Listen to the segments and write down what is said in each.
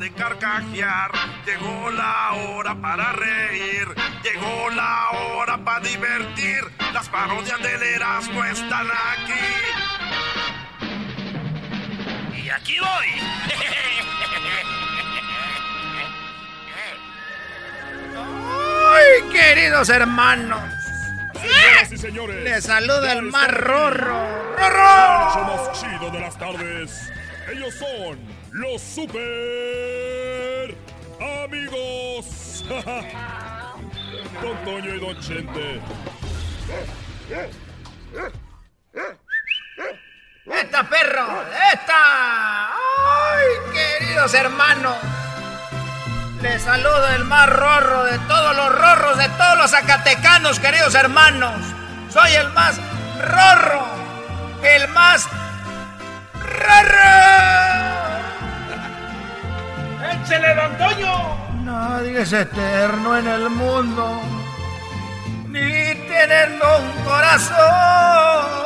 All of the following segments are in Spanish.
De carcajear, llegó la hora para reír, llegó la hora para divertir, las parodias del Erasmo están aquí. Y aquí voy. ¡Ay, queridos hermanos! Señoras y señores, les saluda el más rorro. ¡Rorro! Somos chido de las tardes. Ellos son los super amigos. Don Toño y Don Chente. ¡Esta, perro! ¡Esta! ¡Ay, queridos hermanos! Les saludo el más rorro de todos los rorros, de todos los zacatecanos, queridos hermanos. Soy el más rorro, el más rorro. ¡Échele, don Toño! Nadie es eterno en el mundo, ni teniendo un corazón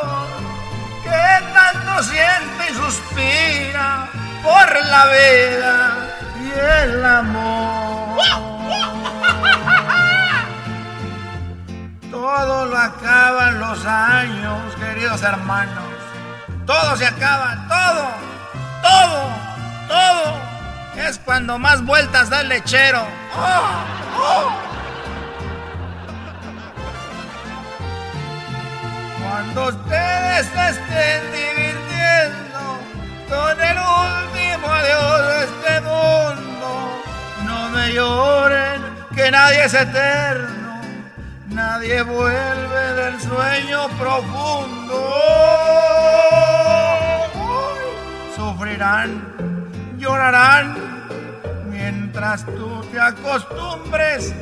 que tanto siente y suspira por la vida y el amor. Todo lo acaban los años, queridos hermanos. Todo se acaba, todo, todo, todo es cuando más vueltas da el lechero. Cuando ustedes se estén divirtiendo con el último adiós de este mundo, no me lloren que nadie es eterno, nadie vuelve del sueño profundo. Sufrirán llorarán mientras tú te acostumbres.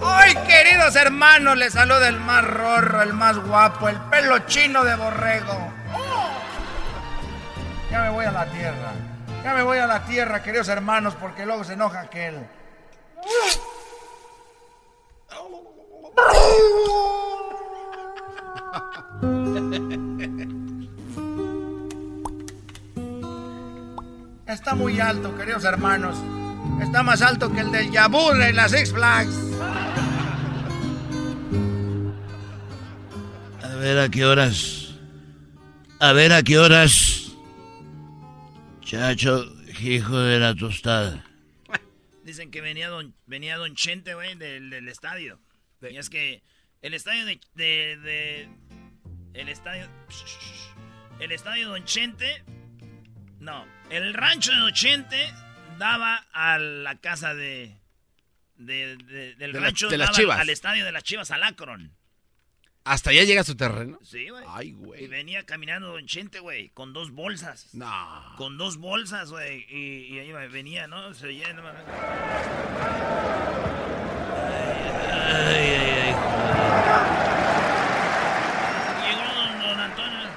Hoy, queridos hermanos, les saluda el más rorro, el más guapo, el pelo chino de borrego. Ya me voy a la tierra. Ya me voy a la tierra, queridos hermanos, porque luego se enoja aquel. Está muy alto, queridos hermanos. Está más alto que el del Yabur en las Six Flags. A ver a qué horas. A ver a qué horas. Chacho, hijo de la tostada. Dicen que venía don, venía don Chente, güey, del, estadio. Y es que el estadio de, de, de, El estadio. El estadio Don Chente. No, el rancho de Ochente daba a la casa de. del rancho de las chivas. al estadio de las chivas, al Akron. ¿Hasta allá llega su terreno? Sí, güey. Ay, güey. Y venía caminando Don Chente, güey, con dos bolsas. No. Con dos bolsas, güey. Y, ahí venía, ¿no? Se llena. Ay, ay, ay. Llegó don Antonio.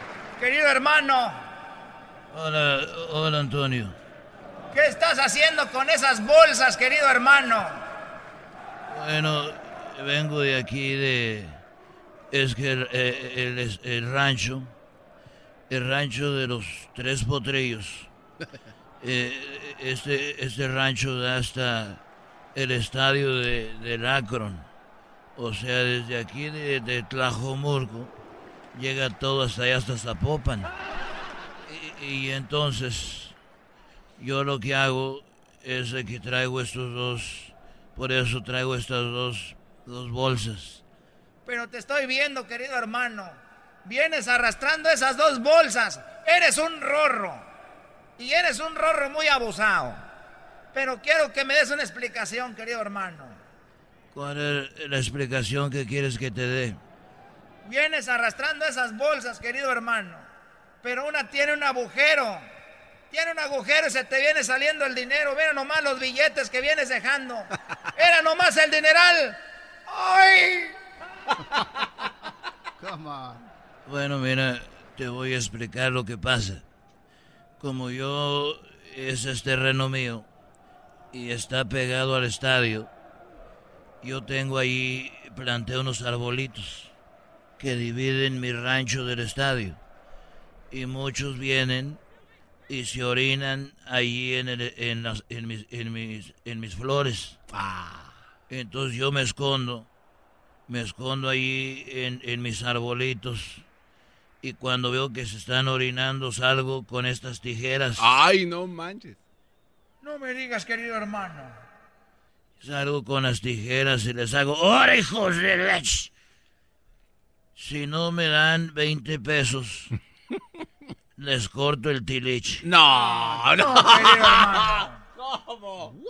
Querido hermano, Hola, hola Antonio. ¿Qué estás haciendo con esas bolsas, querido hermano? Bueno, vengo de aquí de... Es que el, eh, rancho, el rancho de los tres potrillos, eh, este, este rancho da hasta el estadio de, del Akron. O sea, desde aquí de, de Tlajomurco llega todo hasta allá, hasta Zapopan. Y, entonces, yo lo que hago es que traigo estos dos, por eso traigo estas dos, dos bolsas. Pero te estoy viendo, querido hermano. Vienes arrastrando esas dos bolsas. Eres un rorro. Y eres un rorro muy abusado. Pero quiero que me des una explicación, querido hermano. ¿Cuál es la explicación que quieres que te dé? Vienes arrastrando esas bolsas, querido hermano. Pero una tiene un agujero. Tiene un agujero y se te viene saliendo el dinero. Mira nomás los billetes que vienes dejando. Era nomás el dineral. ¡Ay! Bueno, mira, te voy a explicar lo que pasa. Como yo, ese es terreno mío y está pegado al estadio, yo tengo ahí, planté unos arbolitos que dividen mi rancho del estadio. Y muchos vienen y se orinan ahí en, en, las, en, mis, en, mis, en mis flores. Ah. Entonces yo me escondo, me escondo ahí en, en mis arbolitos. Y cuando veo que se están orinando, salgo con estas tijeras. Ay, no manches. No me digas, querido hermano. Salgo con las tijeras y les hago, ¡Ahora, hijos de leche! Si no me dan 20 pesos, les corto el tiliche. No, no. ¿Cómo?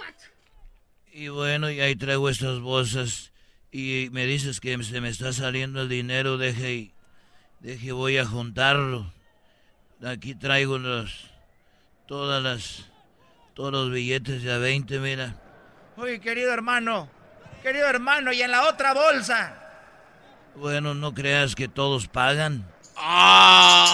Y bueno, y ahí traigo estas bolsas y me dices que se me está saliendo el dinero, deje, deje voy a juntarlo. Aquí traigo los, todas las, todos los billetes de a 20, mira. Oye, querido hermano, querido hermano, y en la otra bolsa. Bueno, no creas que todos pagan. ¡Ah!